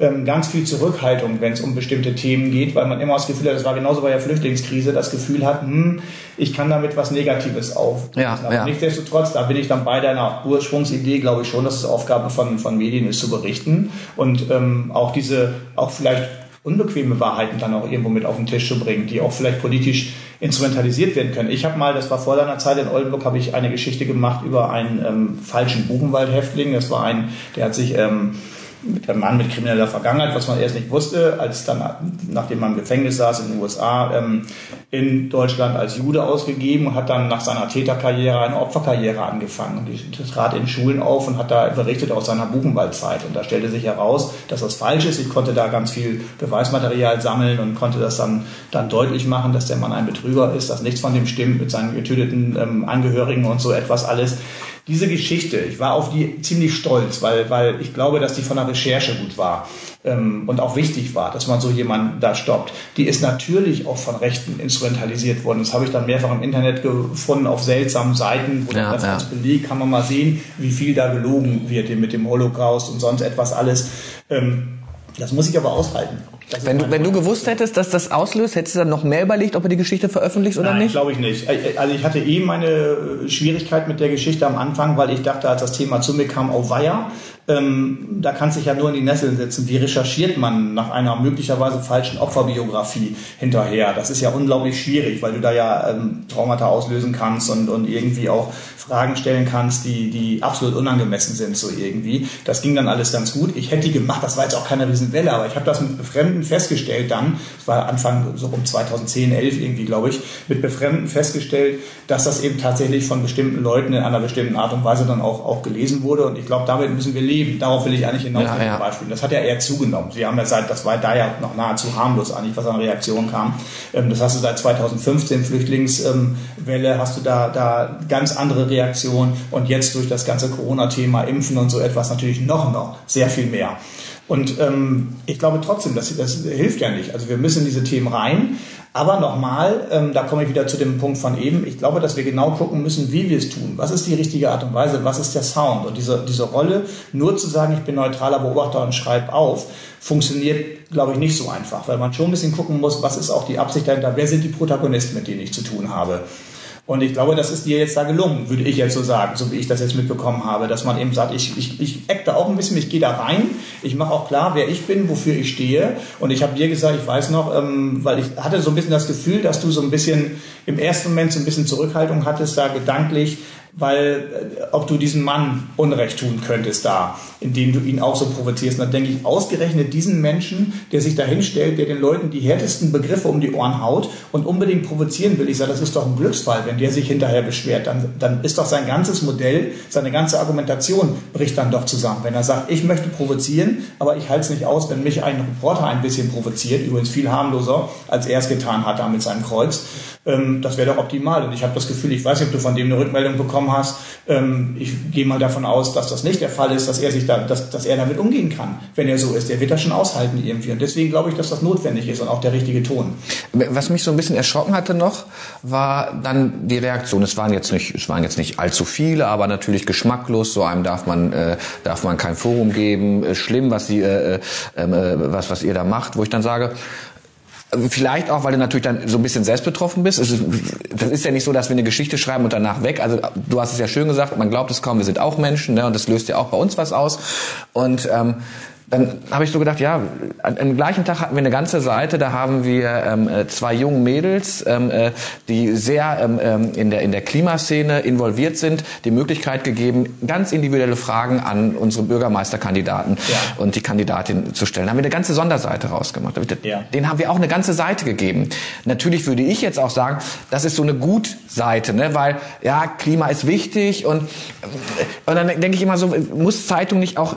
ähm, ganz viel Zurückhaltung, wenn es um bestimmte Themen geht, weil man immer das Gefühl hat, das war genauso bei der Flüchtlingskrise, das Gefühl hat, hm, ich kann damit was Negatives auf. Ja, ja. nichtsdestotrotz, da bin ich dann bei deiner Ursprungsidee, glaube ich schon, dass es Aufgabe von, von Medien ist, zu berichten und ähm, auch diese, auch vielleicht unbequeme Wahrheiten dann auch irgendwo mit auf den Tisch zu bringen, die auch vielleicht politisch instrumentalisiert werden können. Ich habe mal, das war vor deiner Zeit in Oldenburg, habe ich eine Geschichte gemacht über einen ähm, falschen Buchenwald-Häftling. Das war ein, der hat sich ähm, der Mann mit krimineller Vergangenheit, was man erst nicht wusste, als dann, nachdem man im Gefängnis saß in den USA, ähm, in Deutschland als Jude ausgegeben und hat dann nach seiner Täterkarriere eine Opferkarriere angefangen. Und ich trat in Schulen auf und hat da berichtet aus seiner Buchenwaldzeit. Und da stellte sich heraus, dass das falsch ist. Ich konnte da ganz viel Beweismaterial sammeln und konnte das dann, dann deutlich machen, dass der Mann ein Betrüger ist, dass nichts von dem stimmt mit seinen getöteten ähm, Angehörigen und so etwas alles diese Geschichte, ich war auf die ziemlich stolz, weil, weil ich glaube, dass die von der Recherche gut war ähm, und auch wichtig war, dass man so jemanden da stoppt. Die ist natürlich auch von Rechten instrumentalisiert worden. Das habe ich dann mehrfach im Internet gefunden, auf seltsamen Seiten, wo ja, das ja. als Beleg kann man mal sehen, wie viel da gelogen wird mit dem Holocaust und sonst etwas alles. Ähm, das muss ich aber aushalten. Wenn du, wenn du gewusst hättest, dass das auslöst, hättest du dann noch mehr überlegt, ob du die Geschichte veröffentlichst oder Nein, nicht? glaube ich nicht. Äh, also ich hatte eh meine Schwierigkeit mit der Geschichte am Anfang, weil ich dachte, als das Thema zu mir kam, oh weia, ähm, da kann sich ja nur in die Nesseln setzen. Wie recherchiert man nach einer möglicherweise falschen Opferbiografie hinterher? Das ist ja unglaublich schwierig, weil du da ja ähm, Traumata auslösen kannst und, und irgendwie auch Fragen stellen kannst, die, die absolut unangemessen sind, so irgendwie. Das ging dann alles ganz gut. Ich hätte die gemacht, das war jetzt auch keine Riesenwelle, aber ich habe das mit Befremden festgestellt dann, das war Anfang so um 2010, 11 irgendwie, glaube ich, mit Befremden festgestellt, dass das eben tatsächlich von bestimmten Leuten in einer bestimmten Art und Weise dann auch, auch gelesen wurde. Und ich glaube, damit müssen wir leben. Darauf will ich eigentlich hinaus ja, ja. Beispiel. Das hat ja eher zugenommen. Sie haben ja seit, das war da ja noch nahezu harmlos eigentlich, was an Reaktionen kam. Ähm, das hast du seit 2015 Flüchtlingswelle, hast du da, da ganz andere Reaktionen Reaktion und jetzt durch das ganze Corona-Thema, Impfen und so etwas natürlich noch, noch sehr viel mehr. Und ähm, ich glaube trotzdem, das, das hilft ja nicht. Also wir müssen in diese Themen rein. Aber nochmal, ähm, da komme ich wieder zu dem Punkt von eben, ich glaube, dass wir genau gucken müssen, wie wir es tun. Was ist die richtige Art und Weise? Was ist der Sound? Und diese, diese Rolle, nur zu sagen, ich bin neutraler Beobachter und schreibe auf, funktioniert, glaube ich, nicht so einfach, weil man schon ein bisschen gucken muss, was ist auch die Absicht dahinter, wer sind die Protagonisten, mit denen ich zu tun habe. Und ich glaube, das ist dir jetzt da gelungen, würde ich jetzt so sagen, so wie ich das jetzt mitbekommen habe, dass man eben sagt, ich, ich, ich eck da auch ein bisschen, ich gehe da rein, ich mache auch klar, wer ich bin, wofür ich stehe. Und ich habe dir gesagt, ich weiß noch, ähm, weil ich hatte so ein bisschen das Gefühl, dass du so ein bisschen im ersten Moment so ein bisschen Zurückhaltung hattest, da gedanklich, weil äh, ob du diesem Mann Unrecht tun könntest da, indem du ihn auch so provozierst. Und dann denke ich, ausgerechnet diesen Menschen, der sich da hinstellt, der den Leuten die härtesten Begriffe um die Ohren haut und unbedingt provozieren will. Ich sage, das ist doch ein Glücksfall, wenn der sich hinterher beschwert. Dann, dann ist doch sein ganzes Modell, seine ganze Argumentation bricht dann doch zusammen. Wenn er sagt, ich möchte provozieren, aber ich halte es nicht aus, wenn mich ein Reporter ein bisschen provoziert, übrigens viel harmloser, als er es getan hat da mit seinem Kreuz, ähm, das wäre doch optimal. Und ich habe das Gefühl, ich weiß nicht, ob du von dem eine Rückmeldung bekommen hast. Ähm, ich gehe mal davon aus, dass das nicht der Fall ist, dass er sich da, dass, dass er damit umgehen kann, wenn er so ist. Er wird das schon aushalten irgendwie. Und deswegen glaube ich, dass das notwendig ist und auch der richtige Ton. Was mich so ein bisschen erschrocken hatte noch, war dann die Reaktion. Es waren jetzt nicht, es waren jetzt nicht allzu viele, aber natürlich geschmacklos. So einem darf man, äh, darf man kein Forum geben. Äh, schlimm, was sie, äh, ähm, äh, was, was ihr da macht, wo ich dann sage, Vielleicht auch, weil du natürlich dann so ein bisschen selbst betroffen bist. Ist, das ist ja nicht so, dass wir eine Geschichte schreiben und danach weg. Also du hast es ja schön gesagt, man glaubt es kaum, wir sind auch Menschen ne? und das löst ja auch bei uns was aus. Und ähm, dann habe ich so gedacht, ja, am gleichen Tag hatten wir eine ganze Seite, da haben wir ähm, äh, zwei junge Mädels, ähm, äh, die sehr ähm, ähm, in, der, in der Klimaszene involviert sind, die Möglichkeit gegeben, ganz individuelle Fragen an unsere Bürgermeisterkandidaten ja. und die Kandidatin zu stellen. Da haben wir eine ganze Sonderseite rausgemacht. Ja. Den haben wir auch eine ganze Seite gegeben. Natürlich würde ich jetzt auch sagen, das ist so eine Gut-Seite, ne? weil ja, Klima ist wichtig und, und dann denke ich immer so, muss Zeitung nicht auch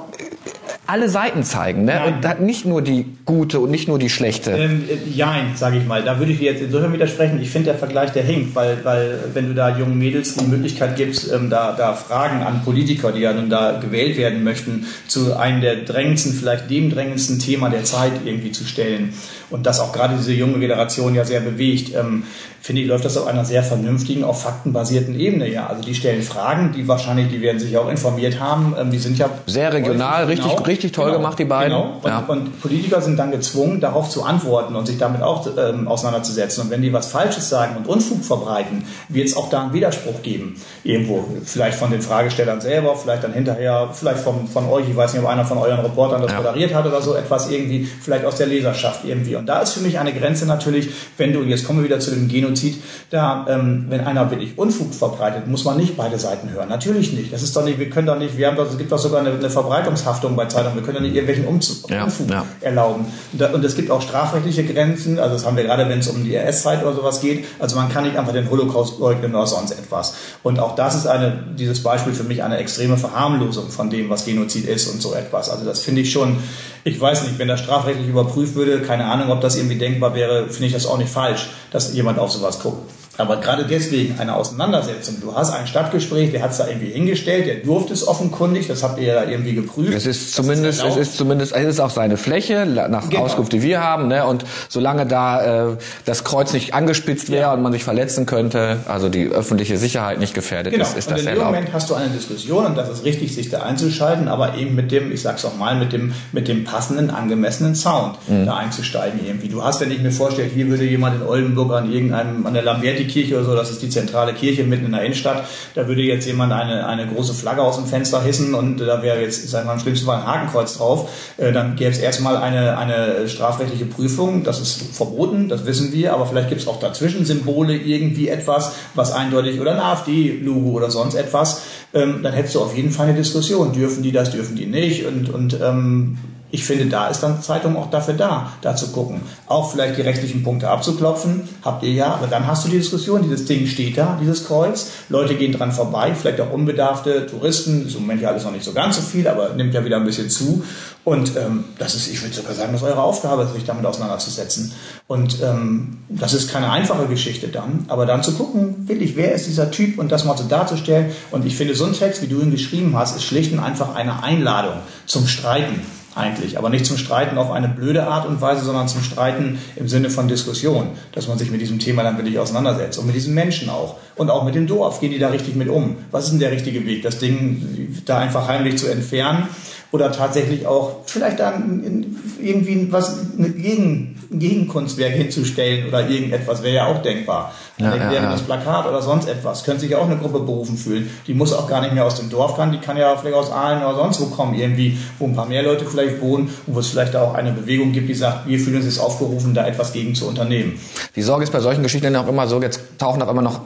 alle Seiten zeigen, ne? Und nicht nur die gute und nicht nur die schlechte. Ähm, äh, jein, sage ich mal. Da würde ich dir jetzt insofern widersprechen. Ich finde der Vergleich, der hinkt, weil, weil wenn du da jungen Mädels die Möglichkeit gibst, ähm, da, da Fragen an Politiker, die ja nun da gewählt werden möchten, zu einem der drängendsten, vielleicht dem drängendsten Thema der Zeit irgendwie zu stellen und das auch gerade diese junge Generation ja sehr bewegt, ähm, finde ich, läuft das auf einer sehr vernünftigen, auf faktenbasierten Ebene. Ja, also die stellen Fragen, die wahrscheinlich, die werden sich auch informiert haben. Ähm, die sind ja sehr regional, richtig, genau, richtig toll genau, gemacht die beiden. Genau. Und, ja. und, Politiker sind dann gezwungen, darauf zu antworten und sich damit auch ähm, auseinanderzusetzen. Und wenn die was Falsches sagen und Unfug verbreiten, wird es auch da einen Widerspruch geben irgendwo. Vielleicht von den Fragestellern selber, vielleicht dann hinterher, vielleicht von, von euch. Ich weiß nicht, ob einer von euren Reportern das ja. moderiert hat oder so etwas irgendwie. Vielleicht aus der Leserschaft irgendwie. Und da ist für mich eine Grenze natürlich, wenn du jetzt kommen wir wieder zu dem Genozid da, ähm, wenn einer wirklich Unfug verbreitet, muss man nicht beide Seiten hören. Natürlich nicht. Das ist doch nicht, wir können doch nicht, wir haben doch, es gibt doch sogar eine, eine Verbreitungshaftung bei Zeitungen. Wir können doch nicht irgendwelchen Umzug, ja, ja. erlauben. Und, da, und, es gibt auch strafrechtliche Grenzen. Also das haben wir gerade, wenn es um die RS-Zeit oder sowas geht. Also man kann nicht einfach den Holocaust leugnen oder sonst etwas. Und auch das ist eine, dieses Beispiel für mich eine extreme Verharmlosung von dem, was Genozid ist und so etwas. Also das finde ich schon, ich weiß nicht, wenn das strafrechtlich überprüft würde, keine Ahnung, ob das irgendwie denkbar wäre, finde ich das auch nicht falsch, dass jemand auf sowas guckt. Aber gerade deswegen eine Auseinandersetzung. Du hast ein Stadtgespräch, der hat es da irgendwie hingestellt, der durfte es offenkundig, das habt ihr ja irgendwie geprüft. Es ist zumindest, es ist zumindest, es ist auch seine Fläche, nach genau. Auskunft, die wir haben, ne? Und solange da äh, das Kreuz nicht angespitzt wäre ja. und man sich verletzen könnte, also die öffentliche Sicherheit nicht gefährdet genau. ist, ist und das in dem Moment hast du eine Diskussion und das ist richtig, sich da einzuschalten, aber eben mit dem, ich sag's auch mal, mit dem, mit dem passenden, angemessenen Sound mhm. da einzusteigen irgendwie. Du hast, wenn ich mir vorstelle, hier würde jemand in Oldenburg an irgendeinem, an der Lamberti-Kirche oder so, das ist die zentrale Kirche mitten in der Innenstadt, da würde jetzt jemand eine, eine große Flagge aus dem Fenster hissen und da wäre jetzt, sagen wir mal, im schlimmsten Fall ein Hakenkreuz drauf, äh, dann gäbe es erstmal eine, eine strafrechtliche Prüfung, das ist verboten, das wissen wir, aber vielleicht gibt es auch dazwischen Symbole, irgendwie etwas, was eindeutig, oder ein AfD-Logo oder sonst etwas, ähm, dann hättest du auf jeden Fall eine Diskussion. Dürfen die das, dürfen die nicht? Und, und ähm, ich finde, da ist dann Zeitung auch dafür da, da zu gucken. Auch vielleicht die rechtlichen Punkte abzuklopfen, habt ihr ja, aber dann hast du die Diskussion, dieses Ding steht da, dieses Kreuz, Leute gehen dran vorbei, vielleicht auch unbedarfte Touristen, ist im Moment ja alles noch nicht so ganz so viel, aber nimmt ja wieder ein bisschen zu. Und ähm, das ist, ich würde sogar sagen, das ist eure Aufgabe, sich damit auseinanderzusetzen. Und ähm, das ist keine einfache Geschichte dann, aber dann zu gucken, wirklich, wer ist dieser Typ und das mal so darzustellen. Und ich finde, so ein Text, wie du ihn geschrieben hast, ist schlicht und einfach eine Einladung zum Streiten eigentlich. Aber nicht zum Streiten auf eine blöde Art und Weise, sondern zum Streiten im Sinne von Diskussion, dass man sich mit diesem Thema dann wirklich auseinandersetzt und mit diesen Menschen auch. Und auch mit dem Dorf. Gehen die da richtig mit um? Was ist denn der richtige Weg? Das Ding da einfach heimlich zu entfernen oder tatsächlich auch vielleicht dann irgendwie was, eine Gegen, ein Gegenkunstwerk hinzustellen oder irgendetwas wäre ja auch denkbar. Ja, ja, ja. das Plakat oder sonst etwas. Könnte sich ja auch eine Gruppe berufen fühlen. Die muss auch gar nicht mehr aus dem Dorf kommen, die kann ja vielleicht aus Aalen oder sonst wo kommen, irgendwie, wo ein paar mehr Leute vielleicht wohnen und wo es vielleicht auch eine Bewegung gibt, die sagt, wir fühlen uns jetzt aufgerufen, da etwas gegen zu unternehmen. Die Sorge ist bei solchen Geschichten auch immer so, jetzt tauchen auch immer noch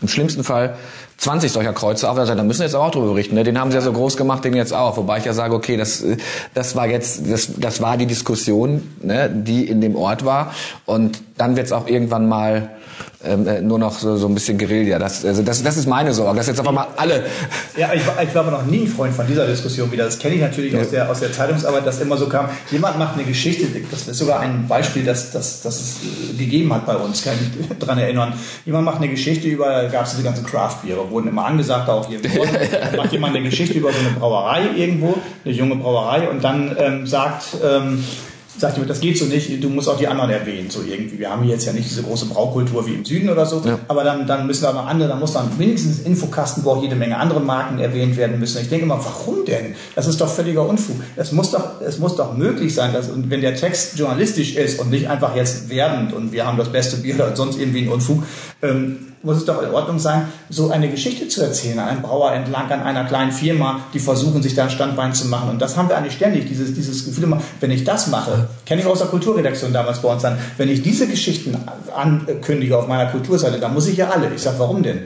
im schlimmsten Fall 20 solcher Kreuze auf. Da müssen wir jetzt auch drüber berichten. Ne? Den haben sie ja so groß gemacht, den jetzt auch. Wobei ich ja sage, okay, das, das war jetzt, das, das war die Diskussion, ne, die in dem Ort war. Und dann wird es auch irgendwann mal ähm, äh, nur noch so, so ein bisschen Guerilla. Das, also das, das ist meine Sorge, dass jetzt auf einmal alle... Ja, ich, ich war aber noch nie ein Freund von dieser Diskussion wieder. Das kenne ich natürlich ja. aus, der, aus der Zeitungsarbeit, dass immer so kam, jemand macht eine Geschichte, das ist sogar ein Beispiel, das, das, das es äh, gegeben hat bei uns, kann ich mich daran erinnern. Jemand macht eine Geschichte über, gab es diese ganzen Craft-Biere, wurden immer angesagt, auch hier macht jemand eine Geschichte über so eine Brauerei irgendwo, eine junge Brauerei und dann ähm, sagt... Ähm, sagt jemand, das geht so nicht, du musst auch die anderen erwähnen, so irgendwie. Wir haben hier jetzt ja nicht diese große Braukultur wie im Süden oder so, ja. aber dann, dann müssen da noch andere, dann muss dann wenigstens Infokasten, wo auch jede Menge andere Marken erwähnt werden müssen. Ich denke immer, warum denn? Das ist doch völliger Unfug. Es muss doch, es muss doch möglich sein, dass, und wenn der Text journalistisch ist und nicht einfach jetzt werdend und wir haben das beste Bier oder sonst irgendwie ein Unfug, ähm, muss es doch in Ordnung sein, so eine Geschichte zu erzählen, einem Brauer entlang, an einer kleinen Firma, die versuchen, sich da ein Standbein zu machen. Und das haben wir eigentlich ständig, dieses, dieses Gefühl immer, wenn ich das mache, kenne ich aus der Kulturredaktion damals bei uns dann, wenn ich diese Geschichten ankündige auf meiner Kulturseite, dann muss ich ja alle. Ich sage, warum denn?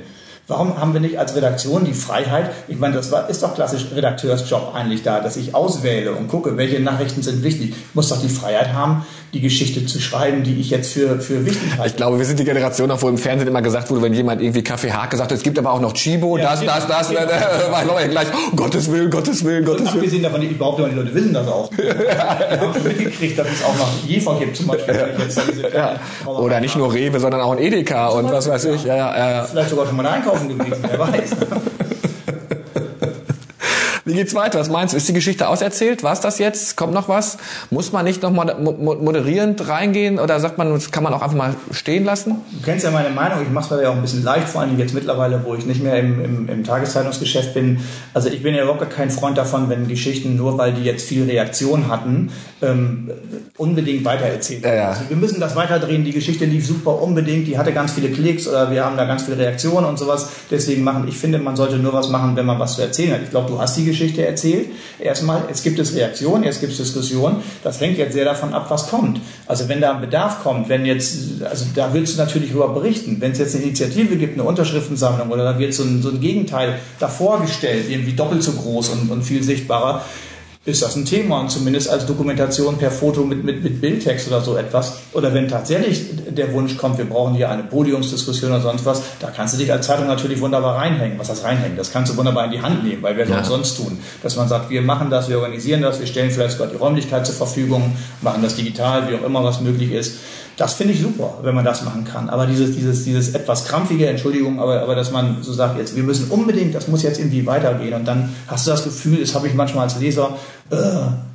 Warum haben wir nicht als Redaktion die Freiheit? Ich meine, das ist doch klassisch Redakteursjob eigentlich da, dass ich auswähle und gucke, welche Nachrichten sind wichtig. Ich muss doch die Freiheit haben, die Geschichte zu schreiben, die ich jetzt für, für wichtig halte. Ich glaube, wir sind die Generation, auch wo im Fernsehen immer gesagt wurde, wenn jemand irgendwie Kaffee Haag gesagt hat, es gibt aber auch noch Chibo, ja, das, das, das, das, äh, war Leute gleich, oh, Gottes Willen, Gottes Willen, Gottes Willen. Abgesehen davon, ich behaupte die Leute wissen das auch. ja, Wir haben schon mitgekriegt, dass es auch noch Jefer gibt, zum Beispiel. Ja. Oder nicht nur Rewe, sondern auch ein Edeka und was weiß ich. Ja, ja, Vielleicht sogar schon mal einkaufen gewesen, wer weiß. Wie geht's weiter? Was meinst du? Ist die Geschichte auserzählt? War es das jetzt? Kommt noch was? Muss man nicht noch moderierend reingehen oder sagt man, das kann man auch einfach mal stehen lassen? Du kennst ja meine Meinung. Ich mache es mir ja auch ein bisschen leicht, vor allem jetzt mittlerweile, wo ich nicht mehr im, im, im Tageszeitungsgeschäft bin. Also ich bin ja überhaupt kein Freund davon, wenn Geschichten nur, weil die jetzt viel Reaktion hatten, ähm, unbedingt weitererzählt werden. Ja, ja. Also wir müssen das weiterdrehen. Die Geschichte lief super unbedingt. Die hatte ganz viele Klicks oder wir haben da ganz viele Reaktionen und sowas. Deswegen machen. Ich finde, man sollte nur was machen, wenn man was zu erzählen hat. Ich glaube, du hast die Geschichte Geschichte erzählt. Erstmal, es gibt es Reaktionen, jetzt gibt es Diskussionen. Das hängt jetzt sehr davon ab, was kommt. Also wenn da ein Bedarf kommt, wenn jetzt, also da willst du natürlich darüber berichten. Wenn es jetzt eine Initiative gibt, eine Unterschriftensammlung oder da wird so ein, so ein Gegenteil davor gestellt, irgendwie doppelt so groß und, und viel sichtbarer, ist das ein Thema und zumindest als Dokumentation per Foto mit, mit, mit Bildtext oder so etwas. Oder wenn tatsächlich der Wunsch kommt, wir brauchen hier eine Podiumsdiskussion oder sonst was, da kannst du dich als Zeitung natürlich wunderbar reinhängen. Was heißt reinhängen? Das kannst du wunderbar in die Hand nehmen, weil wer soll ja. sonst tun? Dass man sagt, wir machen das, wir organisieren das, wir stellen vielleicht sogar die Räumlichkeit zur Verfügung, machen das digital, wie auch immer was möglich ist. Das finde ich super, wenn man das machen kann. Aber dieses, dieses, dieses etwas krampfige, Entschuldigung, aber, aber dass man so sagt, jetzt, wir müssen unbedingt, das muss jetzt irgendwie weitergehen. Und dann hast du das Gefühl, das habe ich manchmal als Leser, äh,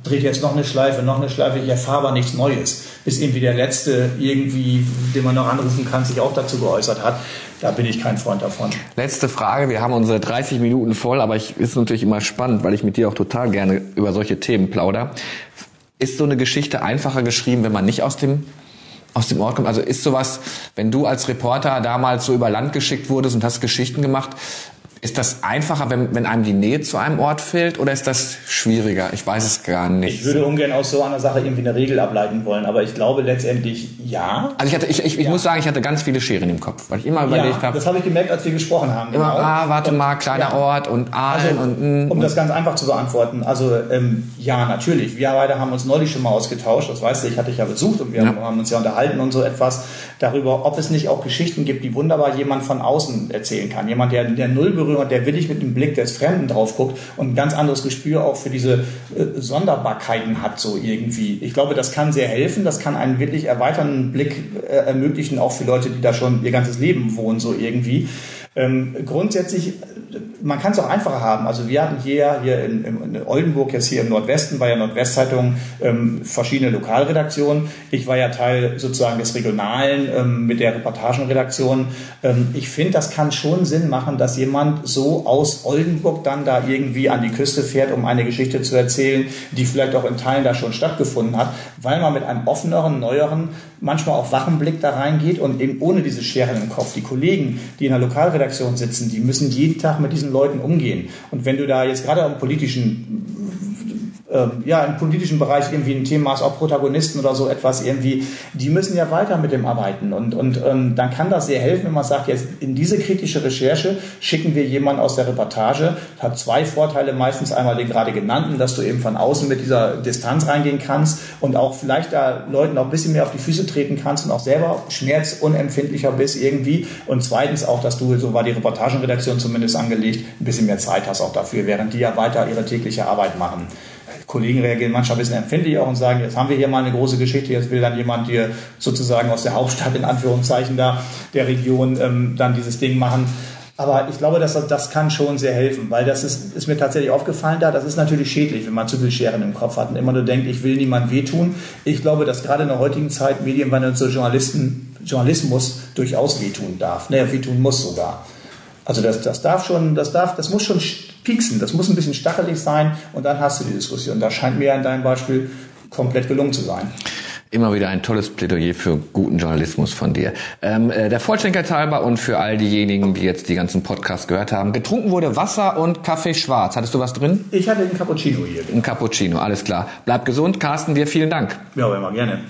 dreht jetzt noch eine Schleife, noch eine Schleife, ich erfahre aber nichts Neues. Bis irgendwie der Letzte irgendwie, den man noch anrufen kann, sich auch dazu geäußert hat. Da bin ich kein Freund davon. Letzte Frage, wir haben unsere 30 Minuten voll, aber ich ist natürlich immer spannend, weil ich mit dir auch total gerne über solche Themen plauder. Ist so eine Geschichte einfacher geschrieben, wenn man nicht aus dem aus dem Ort kommt. Also ist sowas, wenn du als Reporter damals so über Land geschickt wurdest und hast Geschichten gemacht, ist das einfacher, wenn, wenn einem die Nähe zu einem Ort fehlt oder ist das schwieriger? Ich weiß es gar nicht. Ich würde ungern aus so einer Sache irgendwie eine Regel ableiten wollen, aber ich glaube letztendlich ja. Also ich, hatte, ich, ich, ich ja. muss sagen, ich hatte ganz viele Scheren im Kopf, weil ich immer überlegt ja, habe. Das habe ich gemerkt, als wir gesprochen haben. Immer, genau. ah, warte und, mal, kleiner ja. Ort und Aalen also, und. Mm, um das ganz einfach zu beantworten, also ähm, ja, natürlich. Wir beide haben uns neulich schon mal ausgetauscht, das weißt du, ich hatte dich ja besucht und wir haben uns ja unterhalten und so etwas darüber, ob es nicht auch Geschichten gibt, die wunderbar jemand von außen erzählen kann. Jemand, der, der null berührt, der willig mit dem Blick des Fremden drauf guckt und ein ganz anderes Gespür auch für diese äh, Sonderbarkeiten hat, so irgendwie. Ich glaube, das kann sehr helfen, das kann einen wirklich erweiternden Blick äh, ermöglichen, auch für Leute, die da schon ihr ganzes Leben wohnen, so irgendwie. Ähm, grundsätzlich, man kann es auch einfacher haben. Also wir hatten hier, hier in, in, Oldenburg, jetzt hier im Nordwesten, bei der Nordwestzeitung ähm, verschiedene Lokalredaktionen. Ich war ja Teil sozusagen des Regionalen ähm, mit der Reportagenredaktion. Ähm, ich finde, das kann schon Sinn machen, dass jemand so aus Oldenburg dann da irgendwie an die Küste fährt, um eine Geschichte zu erzählen, die vielleicht auch in Teilen da schon stattgefunden hat, weil man mit einem offeneren, neueren, manchmal auch wachen Blick da reingeht und eben ohne diese Scheren im Kopf. Die Kollegen, die in der Lokalredaktion Redaktion sitzen, die müssen jeden Tag mit diesen Leuten umgehen. Und wenn du da jetzt gerade im politischen ähm, ja, im politischen Bereich irgendwie ein Thema hast, auch Protagonisten oder so etwas irgendwie, die müssen ja weiter mit dem arbeiten. Und, und ähm, dann kann das sehr helfen, wenn man sagt, jetzt in diese kritische Recherche schicken wir jemanden aus der Reportage. Das hat zwei Vorteile, meistens einmal den gerade genannten, dass du eben von außen mit dieser Distanz reingehen kannst und auch vielleicht da Leuten auch ein bisschen mehr auf die Füße treten kannst und auch selber schmerzunempfindlicher bist irgendwie. Und zweitens auch, dass du, so war die Reportagenredaktion zumindest angelegt, ein bisschen mehr Zeit hast auch dafür, während die ja weiter ihre tägliche Arbeit machen. Kollegen reagieren manchmal ein bisschen empfindlich auch und sagen, jetzt haben wir hier mal eine große Geschichte, jetzt will dann jemand hier sozusagen aus der Hauptstadt in Anführungszeichen da der Region ähm, dann dieses Ding machen. Aber ich glaube, dass das, kann schon sehr helfen, weil das ist, ist mir tatsächlich aufgefallen da. Das ist natürlich schädlich, wenn man zu viel Scheren im Kopf hat und immer nur denkt, ich will niemandem wehtun. Ich glaube, dass gerade in der heutigen Zeit Medienwandel so Journalisten, Journalismus durchaus wehtun darf. Naja, wehtun muss sogar. Also das, das darf schon, das darf, das muss schon pieksen, das muss ein bisschen stachelig sein und dann hast du die Diskussion. Das scheint mir in deinem Beispiel komplett gelungen zu sein. Immer wieder ein tolles Plädoyer für guten Journalismus von dir. Ähm, äh, der Vollständigkeit halber und für all diejenigen, die jetzt die ganzen Podcasts gehört haben. Getrunken wurde Wasser und Kaffee schwarz. Hattest du was drin? Ich hatte einen Cappuccino hier. Ein Cappuccino, alles klar. Bleib gesund. Carsten, dir vielen Dank. Ja, immer gerne.